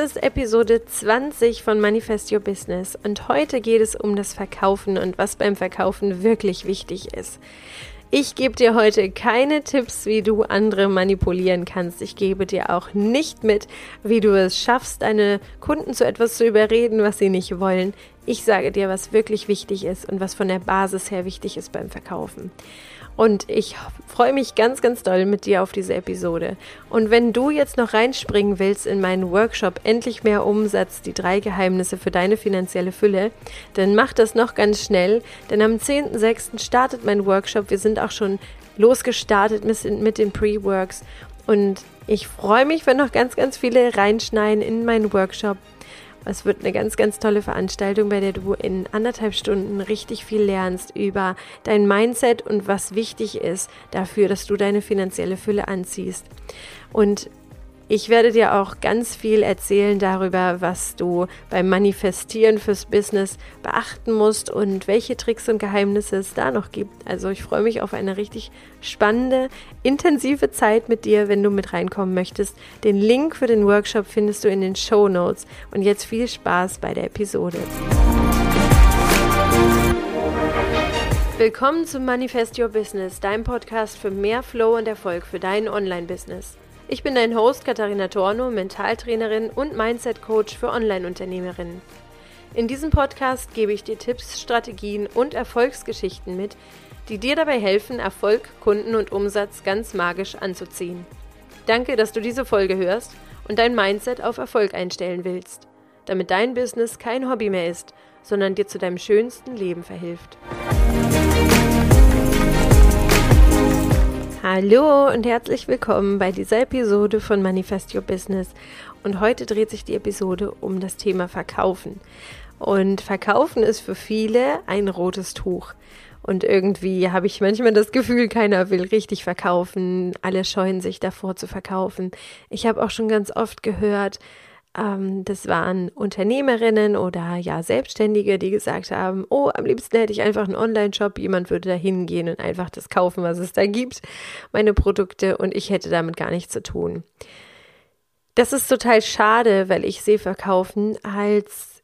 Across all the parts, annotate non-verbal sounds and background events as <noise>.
ist Episode 20 von Manifest Your Business und heute geht es um das Verkaufen und was beim Verkaufen wirklich wichtig ist. Ich gebe dir heute keine Tipps, wie du andere manipulieren kannst. Ich gebe dir auch nicht mit, wie du es schaffst, deine Kunden zu etwas zu überreden, was sie nicht wollen. Ich sage dir, was wirklich wichtig ist und was von der Basis her wichtig ist beim Verkaufen. Und ich freue mich ganz, ganz doll mit dir auf diese Episode. Und wenn du jetzt noch reinspringen willst in meinen Workshop Endlich mehr Umsatz, die drei Geheimnisse für deine finanzielle Fülle, dann mach das noch ganz schnell, denn am 10.06. startet mein Workshop. Wir sind auch schon losgestartet mit, den Pre-Works und ich freue mich, wenn noch ganz, ganz viele reinschneiden in meinen Workshop. Es wird eine ganz, ganz tolle Veranstaltung, bei der du in anderthalb Stunden richtig viel lernst über dein Mindset und was wichtig ist dafür, dass du deine finanzielle Fülle anziehst. Und ich werde dir auch ganz viel erzählen darüber, was du beim Manifestieren fürs Business beachten musst und welche Tricks und Geheimnisse es da noch gibt. Also ich freue mich auf eine richtig spannende, intensive Zeit mit dir, wenn du mit reinkommen möchtest. Den Link für den Workshop findest du in den Show Notes. Und jetzt viel Spaß bei der Episode. Willkommen zum Manifest Your Business, deinem Podcast für mehr Flow und Erfolg für dein Online-Business. Ich bin dein Host Katharina Torno, Mentaltrainerin und Mindset-Coach für Online-Unternehmerinnen. In diesem Podcast gebe ich dir Tipps, Strategien und Erfolgsgeschichten mit, die dir dabei helfen, Erfolg, Kunden und Umsatz ganz magisch anzuziehen. Danke, dass du diese Folge hörst und dein Mindset auf Erfolg einstellen willst, damit dein Business kein Hobby mehr ist, sondern dir zu deinem schönsten Leben verhilft. Hallo und herzlich willkommen bei dieser Episode von Manifest Your Business. Und heute dreht sich die Episode um das Thema Verkaufen. Und Verkaufen ist für viele ein rotes Tuch. Und irgendwie habe ich manchmal das Gefühl, keiner will richtig verkaufen. Alle scheuen sich davor zu verkaufen. Ich habe auch schon ganz oft gehört, das waren Unternehmerinnen oder ja Selbstständige, die gesagt haben, oh, am liebsten hätte ich einfach einen Online-Shop, jemand würde da hingehen und einfach das kaufen, was es da gibt, meine Produkte und ich hätte damit gar nichts zu tun. Das ist total schade, weil ich sehe Verkaufen als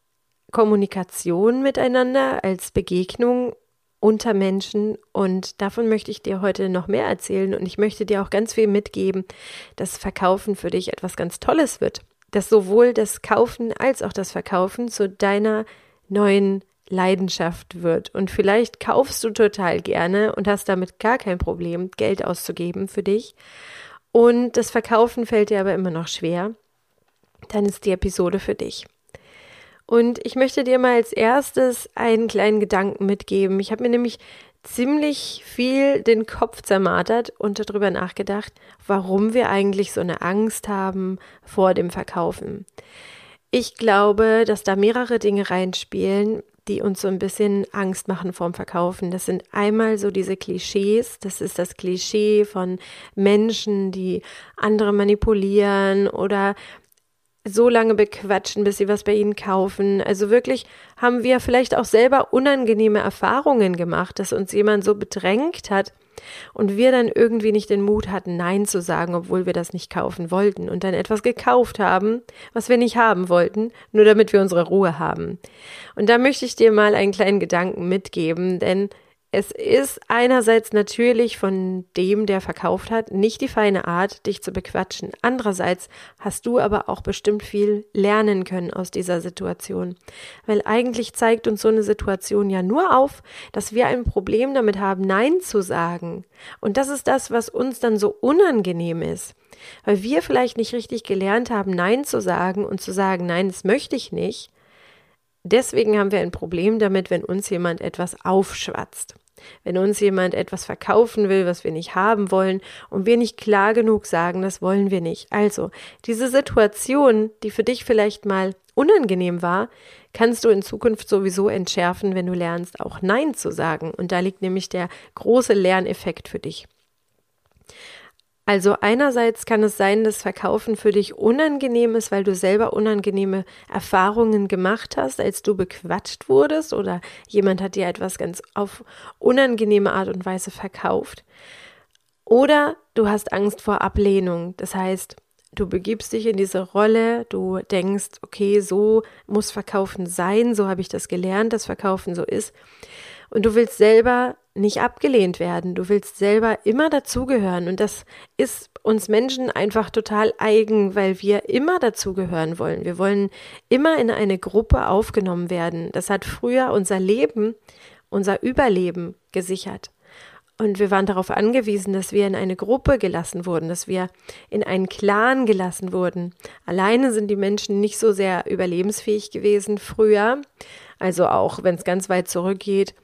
Kommunikation miteinander, als Begegnung unter Menschen. Und davon möchte ich dir heute noch mehr erzählen. Und ich möchte dir auch ganz viel mitgeben, dass Verkaufen für dich etwas ganz Tolles wird dass sowohl das Kaufen als auch das Verkaufen zu deiner neuen Leidenschaft wird. Und vielleicht kaufst du total gerne und hast damit gar kein Problem, Geld auszugeben für dich. Und das Verkaufen fällt dir aber immer noch schwer. Dann ist die Episode für dich. Und ich möchte dir mal als erstes einen kleinen Gedanken mitgeben. Ich habe mir nämlich ziemlich viel den Kopf zermartert und darüber nachgedacht, warum wir eigentlich so eine Angst haben vor dem Verkaufen. Ich glaube, dass da mehrere Dinge reinspielen, die uns so ein bisschen Angst machen vorm Verkaufen. Das sind einmal so diese Klischees. Das ist das Klischee von Menschen, die andere manipulieren oder so lange bequatschen, bis sie was bei ihnen kaufen. Also wirklich haben wir vielleicht auch selber unangenehme Erfahrungen gemacht, dass uns jemand so bedrängt hat und wir dann irgendwie nicht den Mut hatten, Nein zu sagen, obwohl wir das nicht kaufen wollten und dann etwas gekauft haben, was wir nicht haben wollten, nur damit wir unsere Ruhe haben. Und da möchte ich dir mal einen kleinen Gedanken mitgeben, denn es ist einerseits natürlich von dem, der verkauft hat, nicht die feine Art, dich zu bequatschen. Andererseits hast du aber auch bestimmt viel lernen können aus dieser Situation. Weil eigentlich zeigt uns so eine Situation ja nur auf, dass wir ein Problem damit haben, Nein zu sagen. Und das ist das, was uns dann so unangenehm ist. Weil wir vielleicht nicht richtig gelernt haben, Nein zu sagen und zu sagen, nein, das möchte ich nicht. Deswegen haben wir ein Problem damit, wenn uns jemand etwas aufschwatzt. Wenn uns jemand etwas verkaufen will, was wir nicht haben wollen und wir nicht klar genug sagen, das wollen wir nicht. Also, diese Situation, die für dich vielleicht mal unangenehm war, kannst du in Zukunft sowieso entschärfen, wenn du lernst, auch Nein zu sagen. Und da liegt nämlich der große Lerneffekt für dich. Also einerseits kann es sein, dass Verkaufen für dich unangenehm ist, weil du selber unangenehme Erfahrungen gemacht hast, als du bequatscht wurdest oder jemand hat dir etwas ganz auf unangenehme Art und Weise verkauft. Oder du hast Angst vor Ablehnung. Das heißt, Du begibst dich in diese Rolle, du denkst, okay, so muss Verkaufen sein, so habe ich das gelernt, dass Verkaufen so ist. Und du willst selber nicht abgelehnt werden, du willst selber immer dazugehören. Und das ist uns Menschen einfach total eigen, weil wir immer dazugehören wollen. Wir wollen immer in eine Gruppe aufgenommen werden. Das hat früher unser Leben, unser Überleben gesichert. Und wir waren darauf angewiesen, dass wir in eine Gruppe gelassen wurden, dass wir in einen Clan gelassen wurden. Alleine sind die Menschen nicht so sehr überlebensfähig gewesen früher. Also auch wenn es ganz weit zurückgeht,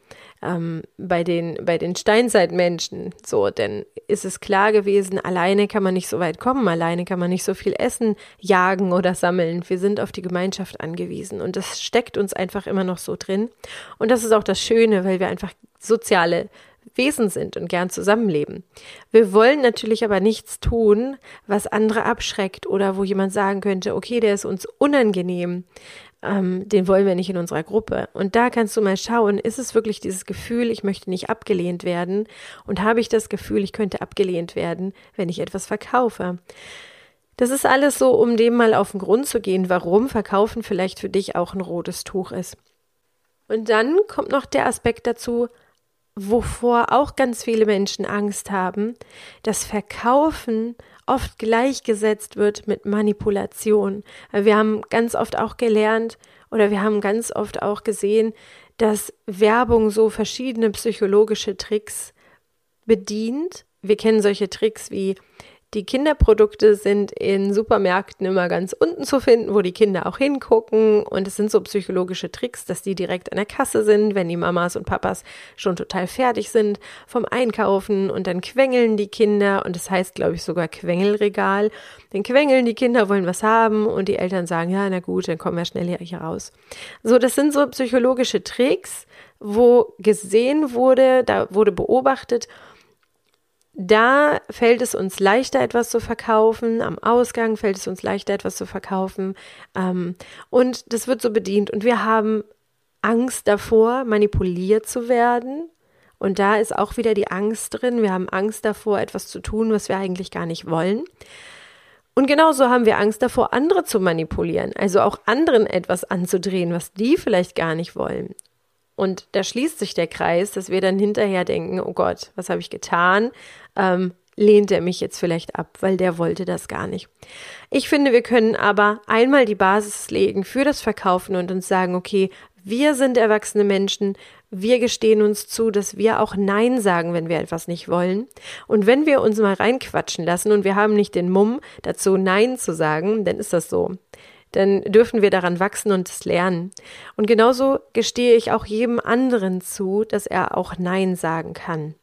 ähm, bei den, bei den Steinzeitmenschen. So, denn ist es klar gewesen, alleine kann man nicht so weit kommen, alleine kann man nicht so viel Essen jagen oder sammeln. Wir sind auf die Gemeinschaft angewiesen. Und das steckt uns einfach immer noch so drin. Und das ist auch das Schöne, weil wir einfach soziale Wesen sind und gern zusammenleben. Wir wollen natürlich aber nichts tun, was andere abschreckt oder wo jemand sagen könnte, okay, der ist uns unangenehm, ähm, den wollen wir nicht in unserer Gruppe. Und da kannst du mal schauen, ist es wirklich dieses Gefühl, ich möchte nicht abgelehnt werden und habe ich das Gefühl, ich könnte abgelehnt werden, wenn ich etwas verkaufe. Das ist alles so, um dem mal auf den Grund zu gehen, warum Verkaufen vielleicht für dich auch ein rotes Tuch ist. Und dann kommt noch der Aspekt dazu, wovor auch ganz viele Menschen Angst haben, dass Verkaufen oft gleichgesetzt wird mit Manipulation. Wir haben ganz oft auch gelernt oder wir haben ganz oft auch gesehen, dass Werbung so verschiedene psychologische Tricks bedient. Wir kennen solche Tricks wie die Kinderprodukte sind in Supermärkten immer ganz unten zu finden, wo die Kinder auch hingucken. Und es sind so psychologische Tricks, dass die direkt an der Kasse sind, wenn die Mamas und Papas schon total fertig sind vom Einkaufen. Und dann quengeln die Kinder. Und das heißt, glaube ich, sogar Quengelregal. Dann quengeln die Kinder, wollen was haben. Und die Eltern sagen, ja, na gut, dann kommen wir schnell hier raus. So, das sind so psychologische Tricks, wo gesehen wurde, da wurde beobachtet, da fällt es uns leichter, etwas zu verkaufen. Am Ausgang fällt es uns leichter, etwas zu verkaufen. Ähm, und das wird so bedient. Und wir haben Angst davor, manipuliert zu werden. Und da ist auch wieder die Angst drin. Wir haben Angst davor, etwas zu tun, was wir eigentlich gar nicht wollen. Und genauso haben wir Angst davor, andere zu manipulieren, also auch anderen etwas anzudrehen, was die vielleicht gar nicht wollen. Und da schließt sich der Kreis, dass wir dann hinterher denken, oh Gott, was habe ich getan? Ähm, lehnt er mich jetzt vielleicht ab, weil der wollte das gar nicht. Ich finde, wir können aber einmal die Basis legen für das Verkaufen und uns sagen, okay, wir sind erwachsene Menschen, wir gestehen uns zu, dass wir auch Nein sagen, wenn wir etwas nicht wollen. Und wenn wir uns mal reinquatschen lassen und wir haben nicht den Mumm dazu, Nein zu sagen, dann ist das so dann dürfen wir daran wachsen und es lernen. Und genauso gestehe ich auch jedem anderen zu, dass er auch Nein sagen kann.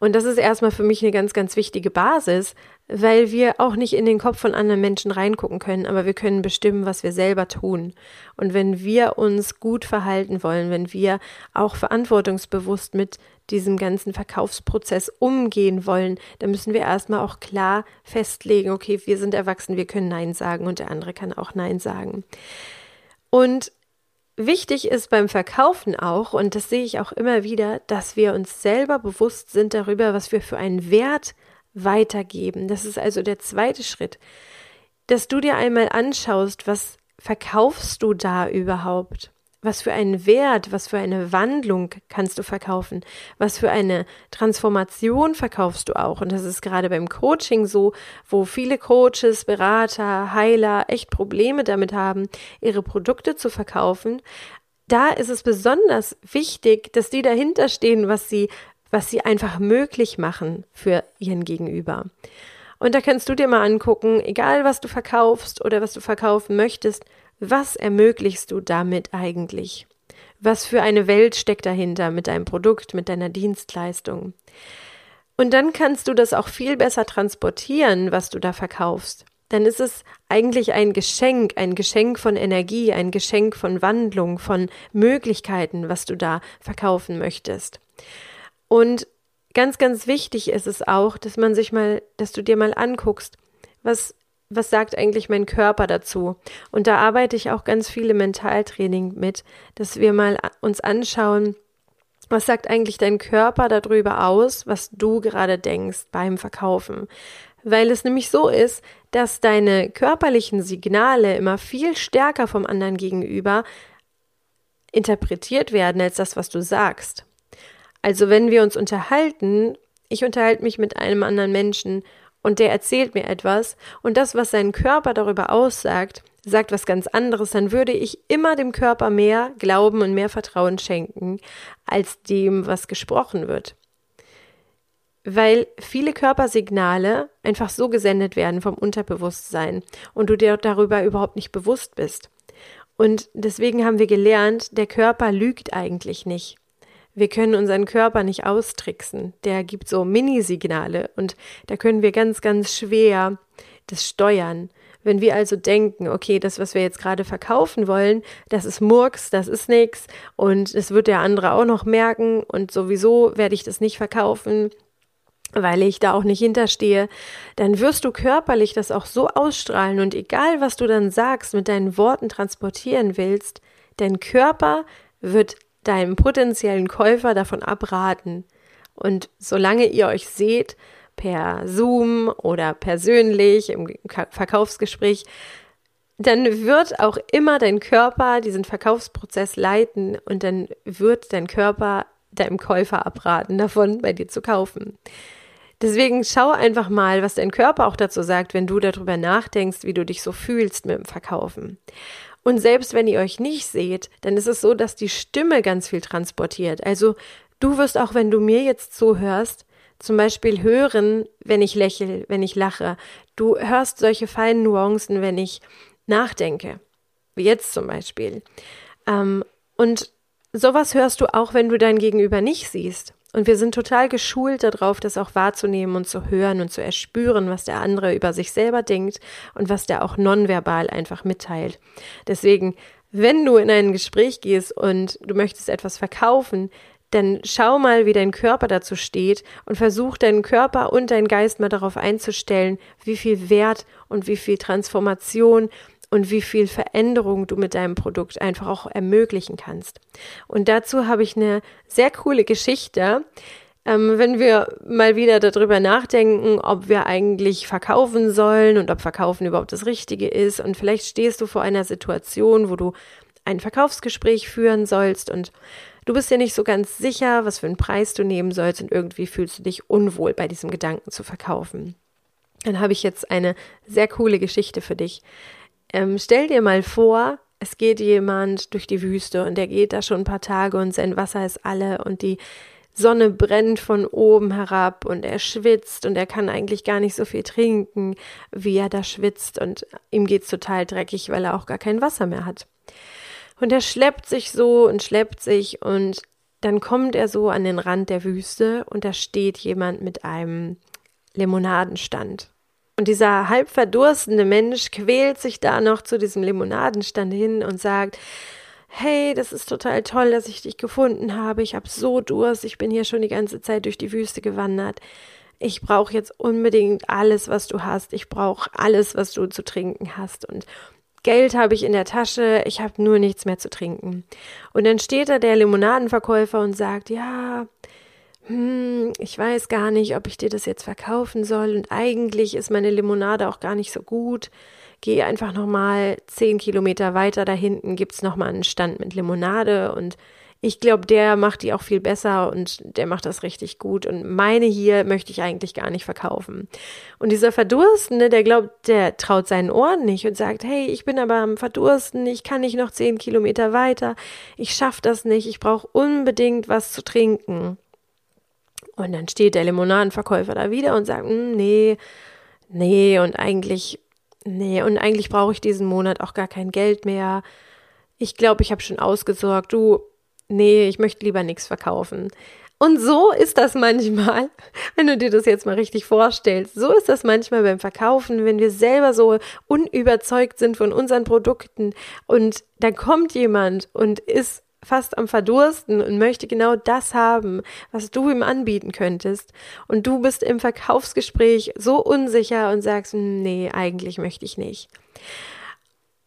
Und das ist erstmal für mich eine ganz, ganz wichtige Basis, weil wir auch nicht in den Kopf von anderen Menschen reingucken können, aber wir können bestimmen, was wir selber tun. Und wenn wir uns gut verhalten wollen, wenn wir auch verantwortungsbewusst mit diesem ganzen Verkaufsprozess umgehen wollen, dann müssen wir erstmal auch klar festlegen, okay, wir sind erwachsen, wir können Nein sagen und der andere kann auch Nein sagen. Und Wichtig ist beim Verkaufen auch, und das sehe ich auch immer wieder, dass wir uns selber bewusst sind darüber, was wir für einen Wert weitergeben. Das ist also der zweite Schritt, dass du dir einmal anschaust, was verkaufst du da überhaupt? Was für einen Wert, was für eine Wandlung kannst du verkaufen? Was für eine Transformation verkaufst du auch? Und das ist gerade beim Coaching so, wo viele Coaches, Berater, Heiler echt Probleme damit haben, ihre Produkte zu verkaufen. Da ist es besonders wichtig, dass die dahinter stehen, was sie, was sie einfach möglich machen für ihren Gegenüber. Und da kannst du dir mal angucken, egal was du verkaufst oder was du verkaufen möchtest, was ermöglichst du damit eigentlich? Was für eine Welt steckt dahinter mit deinem Produkt, mit deiner Dienstleistung? Und dann kannst du das auch viel besser transportieren, was du da verkaufst. Dann ist es eigentlich ein Geschenk, ein Geschenk von Energie, ein Geschenk von Wandlung, von Möglichkeiten, was du da verkaufen möchtest. Und ganz, ganz wichtig ist es auch, dass man sich mal, dass du dir mal anguckst, was was sagt eigentlich mein Körper dazu? Und da arbeite ich auch ganz viele Mentaltraining mit, dass wir mal uns anschauen, was sagt eigentlich dein Körper darüber aus, was du gerade denkst beim Verkaufen? weil es nämlich so ist, dass deine körperlichen Signale immer viel stärker vom anderen gegenüber interpretiert werden als das, was du sagst. Also wenn wir uns unterhalten, ich unterhalte mich mit einem anderen Menschen und der erzählt mir etwas und das, was sein Körper darüber aussagt, sagt was ganz anderes, dann würde ich immer dem Körper mehr Glauben und mehr Vertrauen schenken als dem, was gesprochen wird weil viele Körpersignale einfach so gesendet werden vom Unterbewusstsein und du dir darüber überhaupt nicht bewusst bist. Und deswegen haben wir gelernt, der Körper lügt eigentlich nicht. Wir können unseren Körper nicht austricksen. Der gibt so Minisignale und da können wir ganz, ganz schwer das steuern. Wenn wir also denken, okay, das, was wir jetzt gerade verkaufen wollen, das ist Murks, das ist nichts und es wird der andere auch noch merken und sowieso werde ich das nicht verkaufen, weil ich da auch nicht hinterstehe, dann wirst du körperlich das auch so ausstrahlen und egal was du dann sagst, mit deinen Worten transportieren willst, dein Körper wird deinem potenziellen Käufer davon abraten. Und solange ihr euch seht, per Zoom oder persönlich im Verkaufsgespräch, dann wird auch immer dein Körper diesen Verkaufsprozess leiten und dann wird dein Körper deinem Käufer abraten, davon bei dir zu kaufen. Deswegen schau einfach mal, was dein Körper auch dazu sagt, wenn du darüber nachdenkst, wie du dich so fühlst mit dem Verkaufen. Und selbst wenn ihr euch nicht seht, dann ist es so, dass die Stimme ganz viel transportiert. Also du wirst auch, wenn du mir jetzt zuhörst, zum Beispiel hören, wenn ich lächle, wenn ich lache. Du hörst solche feinen Nuancen, wenn ich nachdenke. Wie jetzt zum Beispiel. Ähm, und sowas hörst du auch, wenn du dein Gegenüber nicht siehst. Und wir sind total geschult darauf, das auch wahrzunehmen und zu hören und zu erspüren, was der andere über sich selber denkt und was der auch nonverbal einfach mitteilt. Deswegen, wenn du in ein Gespräch gehst und du möchtest etwas verkaufen, dann schau mal, wie dein Körper dazu steht und versuch deinen Körper und deinen Geist mal darauf einzustellen, wie viel Wert und wie viel Transformation und wie viel Veränderung du mit deinem Produkt einfach auch ermöglichen kannst. Und dazu habe ich eine sehr coole Geschichte. Ähm, wenn wir mal wieder darüber nachdenken, ob wir eigentlich verkaufen sollen und ob Verkaufen überhaupt das Richtige ist. Und vielleicht stehst du vor einer Situation, wo du ein Verkaufsgespräch führen sollst und du bist dir nicht so ganz sicher, was für einen Preis du nehmen sollst und irgendwie fühlst du dich unwohl bei diesem Gedanken zu verkaufen. Dann habe ich jetzt eine sehr coole Geschichte für dich. Ähm, stell dir mal vor, es geht jemand durch die Wüste und der geht da schon ein paar Tage und sein Wasser ist alle und die Sonne brennt von oben herab und er schwitzt und er kann eigentlich gar nicht so viel trinken, wie er da schwitzt und ihm geht's total dreckig, weil er auch gar kein Wasser mehr hat. Und er schleppt sich so und schleppt sich und dann kommt er so an den Rand der Wüste und da steht jemand mit einem Limonadenstand. Und dieser halb verdurstende Mensch quält sich da noch zu diesem Limonadenstand hin und sagt, hey, das ist total toll, dass ich dich gefunden habe. Ich habe so Durst. Ich bin hier schon die ganze Zeit durch die Wüste gewandert. Ich brauche jetzt unbedingt alles, was du hast. Ich brauche alles, was du zu trinken hast. Und Geld habe ich in der Tasche. Ich habe nur nichts mehr zu trinken. Und dann steht da der Limonadenverkäufer und sagt, ja, hm, ich weiß gar nicht, ob ich dir das jetzt verkaufen soll und eigentlich ist meine Limonade auch gar nicht so gut. Geh einfach nochmal zehn Kilometer weiter, da hinten gibt's nochmal einen Stand mit Limonade und ich glaube, der macht die auch viel besser und der macht das richtig gut. Und meine hier möchte ich eigentlich gar nicht verkaufen. Und dieser Verdurstende, der glaubt, der traut seinen Ohren nicht und sagt, hey, ich bin aber am Verdursten, ich kann nicht noch zehn Kilometer weiter, ich schaff das nicht, ich brauche unbedingt was zu trinken. Und dann steht der Limonadenverkäufer da wieder und sagt, hm, nee, nee, und eigentlich, nee, und eigentlich brauche ich diesen Monat auch gar kein Geld mehr. Ich glaube, ich habe schon ausgesorgt. Du, nee, ich möchte lieber nichts verkaufen. Und so ist das manchmal, <laughs> wenn du dir das jetzt mal richtig vorstellst, so ist das manchmal beim Verkaufen, wenn wir selber so unüberzeugt sind von unseren Produkten und da kommt jemand und ist fast am Verdursten und möchte genau das haben, was du ihm anbieten könntest. Und du bist im Verkaufsgespräch so unsicher und sagst, hm, nee, eigentlich möchte ich nicht.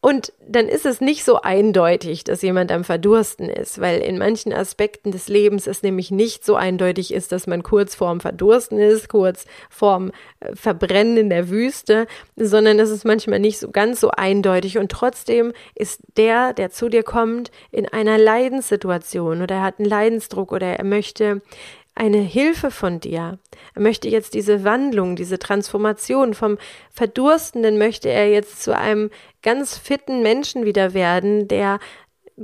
Und dann ist es nicht so eindeutig, dass jemand am Verdursten ist, weil in manchen Aspekten des Lebens es nämlich nicht so eindeutig ist, dass man kurz vorm Verdursten ist, kurz vorm äh, Verbrennen in der Wüste, sondern es ist manchmal nicht so ganz so eindeutig. Und trotzdem ist der, der zu dir kommt, in einer Leidenssituation oder er hat einen Leidensdruck oder er möchte eine Hilfe von dir. Er möchte jetzt diese Wandlung, diese Transformation vom Verdurstenden möchte er jetzt zu einem ganz fitten Menschen wieder werden, der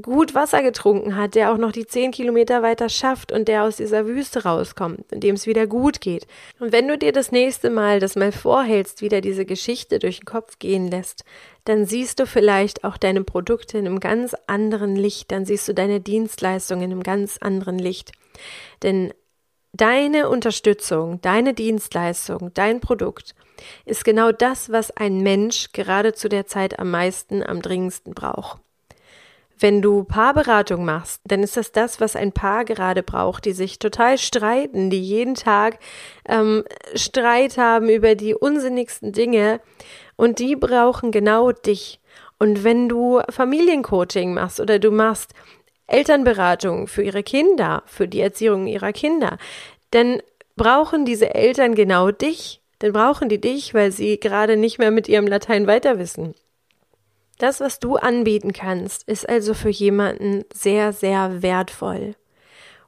gut Wasser getrunken hat, der auch noch die zehn Kilometer weiter schafft und der aus dieser Wüste rauskommt, in dem es wieder gut geht. Und wenn du dir das nächste Mal das mal vorhältst, wieder diese Geschichte durch den Kopf gehen lässt, dann siehst du vielleicht auch deine Produkte in einem ganz anderen Licht, dann siehst du deine Dienstleistungen in einem ganz anderen Licht. Denn Deine Unterstützung, deine Dienstleistung, dein Produkt ist genau das, was ein Mensch gerade zu der Zeit am meisten, am dringendsten braucht. Wenn du Paarberatung machst, dann ist das das, was ein Paar gerade braucht, die sich total streiten, die jeden Tag ähm, Streit haben über die unsinnigsten Dinge und die brauchen genau dich. Und wenn du Familiencoaching machst oder du machst Elternberatung für ihre Kinder, für die Erziehung ihrer Kinder, dann brauchen diese Eltern genau dich. Dann brauchen die dich, weil sie gerade nicht mehr mit ihrem Latein weiter wissen. Das, was du anbieten kannst, ist also für jemanden sehr, sehr wertvoll.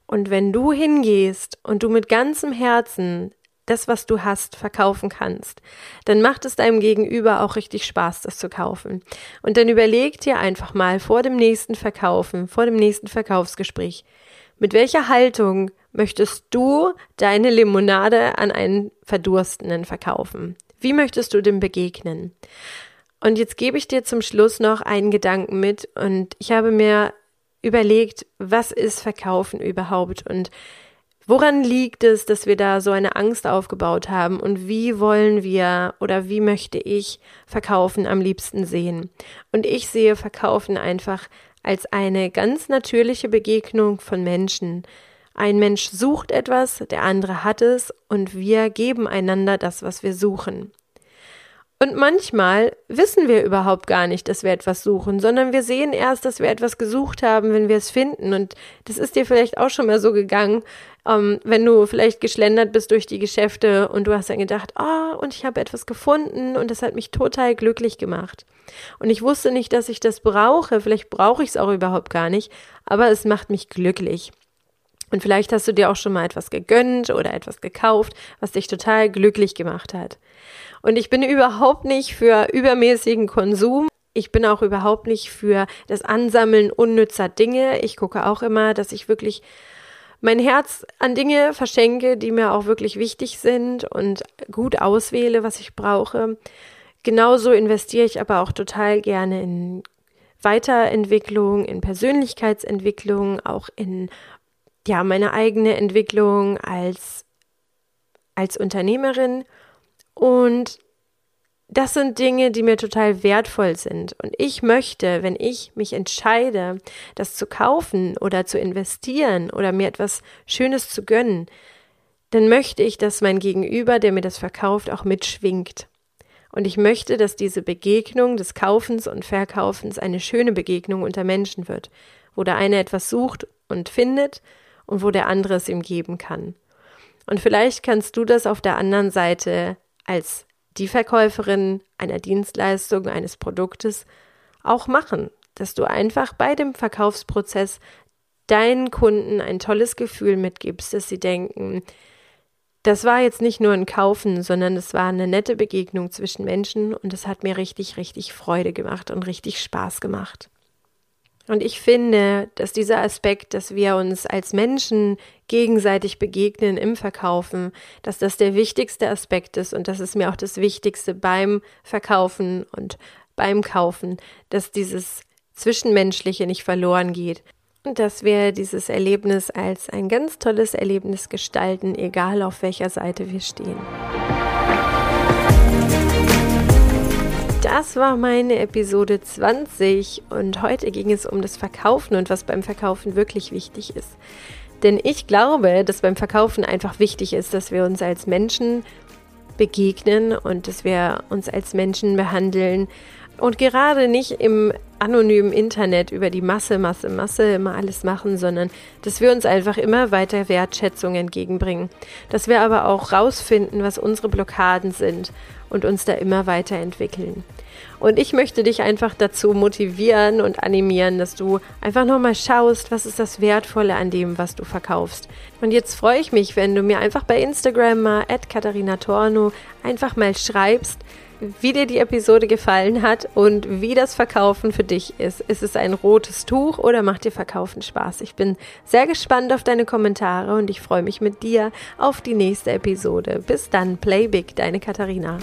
Und wenn du hingehst und du mit ganzem Herzen das, was du hast, verkaufen kannst, dann macht es deinem Gegenüber auch richtig Spaß, das zu kaufen. Und dann überleg dir einfach mal vor dem nächsten Verkaufen, vor dem nächsten Verkaufsgespräch, mit welcher Haltung möchtest du deine Limonade an einen Verdurstenden verkaufen? Wie möchtest du dem begegnen? Und jetzt gebe ich dir zum Schluss noch einen Gedanken mit und ich habe mir überlegt, was ist Verkaufen überhaupt und Woran liegt es, dass wir da so eine Angst aufgebaut haben und wie wollen wir oder wie möchte ich Verkaufen am liebsten sehen? Und ich sehe Verkaufen einfach als eine ganz natürliche Begegnung von Menschen. Ein Mensch sucht etwas, der andere hat es und wir geben einander das, was wir suchen. Und manchmal wissen wir überhaupt gar nicht, dass wir etwas suchen, sondern wir sehen erst, dass wir etwas gesucht haben, wenn wir es finden. Und das ist dir vielleicht auch schon mal so gegangen, ähm, wenn du vielleicht geschlendert bist durch die Geschäfte und du hast dann gedacht, ah, oh, und ich habe etwas gefunden und das hat mich total glücklich gemacht. Und ich wusste nicht, dass ich das brauche, vielleicht brauche ich es auch überhaupt gar nicht, aber es macht mich glücklich. Und vielleicht hast du dir auch schon mal etwas gegönnt oder etwas gekauft, was dich total glücklich gemacht hat. Und ich bin überhaupt nicht für übermäßigen Konsum. Ich bin auch überhaupt nicht für das Ansammeln unnützer Dinge. Ich gucke auch immer, dass ich wirklich mein Herz an Dinge verschenke, die mir auch wirklich wichtig sind und gut auswähle, was ich brauche. Genauso investiere ich aber auch total gerne in Weiterentwicklung, in Persönlichkeitsentwicklung, auch in ja, meine eigene Entwicklung als als Unternehmerin und das sind Dinge, die mir total wertvoll sind. Und ich möchte, wenn ich mich entscheide, das zu kaufen oder zu investieren oder mir etwas Schönes zu gönnen, dann möchte ich, dass mein Gegenüber, der mir das verkauft, auch mitschwingt. Und ich möchte, dass diese Begegnung des Kaufens und Verkaufens eine schöne Begegnung unter Menschen wird, wo der eine etwas sucht und findet und wo der andere es ihm geben kann. Und vielleicht kannst du das auf der anderen Seite als die Verkäuferin einer Dienstleistung, eines Produktes auch machen, dass du einfach bei dem Verkaufsprozess deinen Kunden ein tolles Gefühl mitgibst, dass sie denken, das war jetzt nicht nur ein Kaufen, sondern es war eine nette Begegnung zwischen Menschen und es hat mir richtig, richtig Freude gemacht und richtig Spaß gemacht. Und ich finde, dass dieser Aspekt, dass wir uns als Menschen gegenseitig begegnen im Verkaufen, dass das der wichtigste Aspekt ist und das ist mir auch das Wichtigste beim Verkaufen und beim Kaufen, dass dieses Zwischenmenschliche nicht verloren geht und dass wir dieses Erlebnis als ein ganz tolles Erlebnis gestalten, egal auf welcher Seite wir stehen. Das war meine Episode 20 und heute ging es um das Verkaufen und was beim Verkaufen wirklich wichtig ist. Denn ich glaube, dass beim Verkaufen einfach wichtig ist, dass wir uns als Menschen begegnen und dass wir uns als Menschen behandeln, Und gerade nicht im anonymen Internet über die Masse, Masse, Masse immer alles machen, sondern dass wir uns einfach immer weiter Wertschätzung entgegenbringen. Dass wir aber auch rausfinden, was unsere Blockaden sind und uns da immer weiterentwickeln. Und ich möchte dich einfach dazu motivieren und animieren, dass du einfach nochmal schaust, was ist das Wertvolle an dem, was du verkaufst. Und jetzt freue ich mich, wenn du mir einfach bei Instagram mal at Katharina Torno einfach mal schreibst, wie dir die Episode gefallen hat und wie das Verkaufen für dich ist. Ist es ein rotes Tuch oder macht dir Verkaufen Spaß? Ich bin sehr gespannt auf deine Kommentare und ich freue mich mit dir auf die nächste Episode. Bis dann, Play Big, deine Katharina.